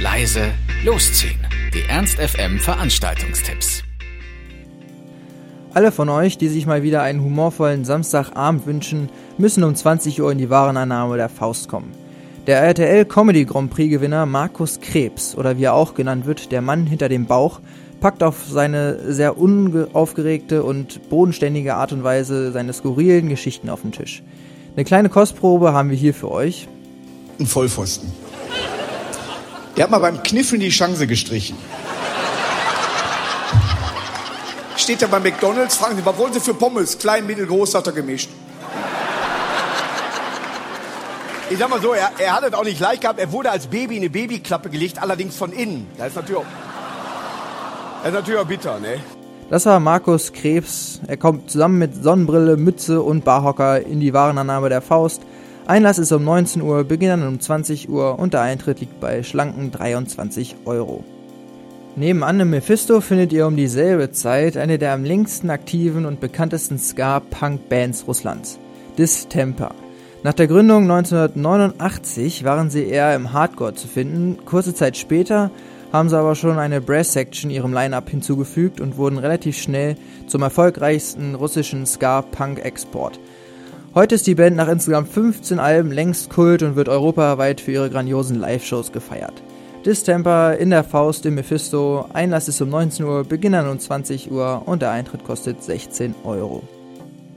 leise, losziehen. Die Ernst FM Veranstaltungstipps. Alle von euch, die sich mal wieder einen humorvollen Samstagabend wünschen, müssen um 20 Uhr in die Warenannahme der Faust kommen. Der RTL Comedy Grand Prix Gewinner Markus Krebs, oder wie er auch genannt wird, der Mann hinter dem Bauch, packt auf seine sehr unaufgeregte und bodenständige Art und Weise seine skurrilen Geschichten auf den Tisch. Eine kleine Kostprobe haben wir hier für euch. Ein Vollpfosten. Der hat mal beim Kniffeln die Chance gestrichen. Steht er bei McDonalds, fragen Sie, was wollen Sie für Pommes? Klein, mittel, groß, hat er gemischt. Ich sag mal so, er, er hat es auch nicht leicht gehabt. Er wurde als Baby in eine Babyklappe gelegt, allerdings von innen. Das ist natürlich auch, das ist natürlich auch bitter, ne? Das war Markus Krebs. Er kommt zusammen mit Sonnenbrille, Mütze und Barhocker in die Warenannahme der Faust. Einlass ist um 19 Uhr, Beginn dann um 20 Uhr und der Eintritt liegt bei schlanken 23 Euro. Nebenan im Mephisto findet ihr um dieselbe Zeit eine der am längsten aktiven und bekanntesten Ska-Punk-Bands Russlands, Distemper. Nach der Gründung 1989 waren sie eher im Hardcore zu finden. Kurze Zeit später haben sie aber schon eine Brass-Section ihrem Line-Up hinzugefügt und wurden relativ schnell zum erfolgreichsten russischen Ska-Punk-Export. Heute ist die Band nach insgesamt 15 Alben längst Kult und wird europaweit für ihre grandiosen Live-Shows gefeiert. Distemper in der Faust im Mephisto, Einlass ist um 19 Uhr, Beginn um 20 Uhr und der Eintritt kostet 16 Euro.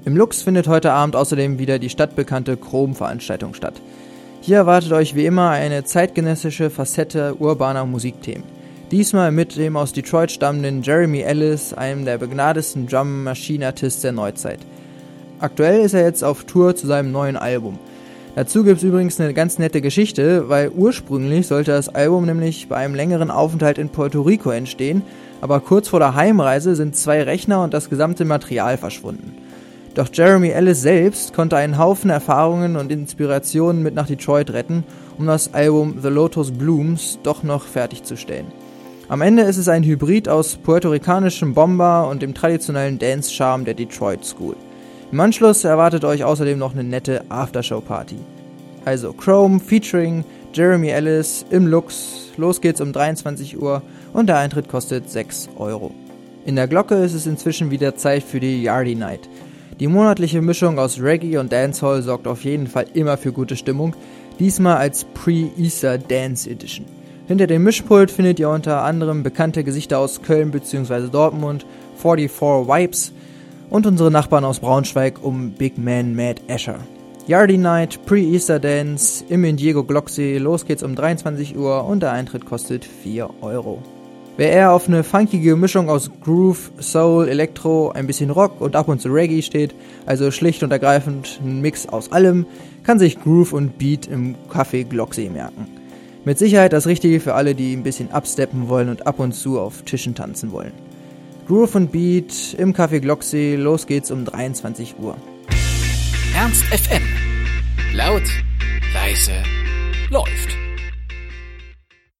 Im Lux findet heute Abend außerdem wieder die stadtbekannte Chrom-Veranstaltung statt. Hier erwartet euch wie immer eine zeitgenössische Facette urbaner Musikthemen. Diesmal mit dem aus Detroit stammenden Jeremy Ellis, einem der begnadesten Drum-Machine-Artists der Neuzeit. Aktuell ist er jetzt auf Tour zu seinem neuen Album. Dazu gibt es übrigens eine ganz nette Geschichte, weil ursprünglich sollte das Album nämlich bei einem längeren Aufenthalt in Puerto Rico entstehen, aber kurz vor der Heimreise sind zwei Rechner und das gesamte Material verschwunden. Doch Jeremy Ellis selbst konnte einen Haufen Erfahrungen und Inspirationen mit nach Detroit retten, um das Album The Lotus Blooms doch noch fertigzustellen. Am Ende ist es ein Hybrid aus puerto-ricanischem Bomber und dem traditionellen Dance-Charme der Detroit School. Im Anschluss erwartet euch außerdem noch eine nette Aftershow-Party. Also Chrome featuring Jeremy Ellis im Lux. Los geht's um 23 Uhr und der Eintritt kostet 6 Euro. In der Glocke ist es inzwischen wieder Zeit für die Yardy Night. Die monatliche Mischung aus Reggae und Dancehall sorgt auf jeden Fall immer für gute Stimmung, diesmal als Pre-Easter Dance Edition. Hinter dem Mischpult findet ihr unter anderem bekannte Gesichter aus Köln bzw. Dortmund, 44 Wipes und unsere Nachbarn aus Braunschweig um Big Man Mad Asher. Yardy Night, Pre-Easter Dance im Indiego Glocksee, los geht's um 23 Uhr und der Eintritt kostet 4 Euro. Wer eher auf eine funkige Mischung aus Groove, Soul, Elektro, ein bisschen Rock und ab und zu Reggae steht, also schlicht und ergreifend ein Mix aus allem, kann sich Groove und Beat im Café Glocksee merken. Mit Sicherheit das Richtige für alle, die ein bisschen absteppen wollen und ab und zu auf Tischen tanzen wollen. Groove und Beat im Café Glocksee, los geht's um 23 Uhr. Ernst FM. Laut, leise, läuft.